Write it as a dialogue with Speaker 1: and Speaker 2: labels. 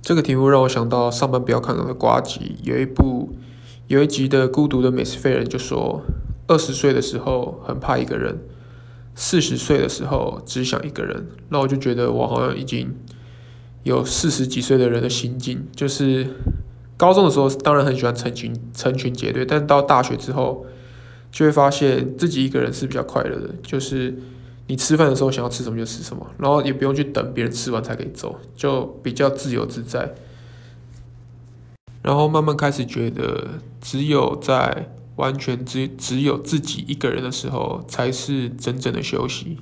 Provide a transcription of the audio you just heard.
Speaker 1: 这个题目让我想到上班不要看的瓜集，有一部有一集的孤独的美食废人就说，二十岁的时候很怕一个人，四十岁的时候只想一个人。那我就觉得我好像已经有四十几岁的人的心境，就是高中的时候当然很喜欢成群成群结队，但到大学之后就会发现自己一个人是比较快乐的，就是你吃饭的时候想要吃什么就吃什么，然后也不用去等别人吃完才可以走，就比较自由自在。然后慢慢开始觉得，只有在完全只只有自己一个人的时候，才是真正的休息。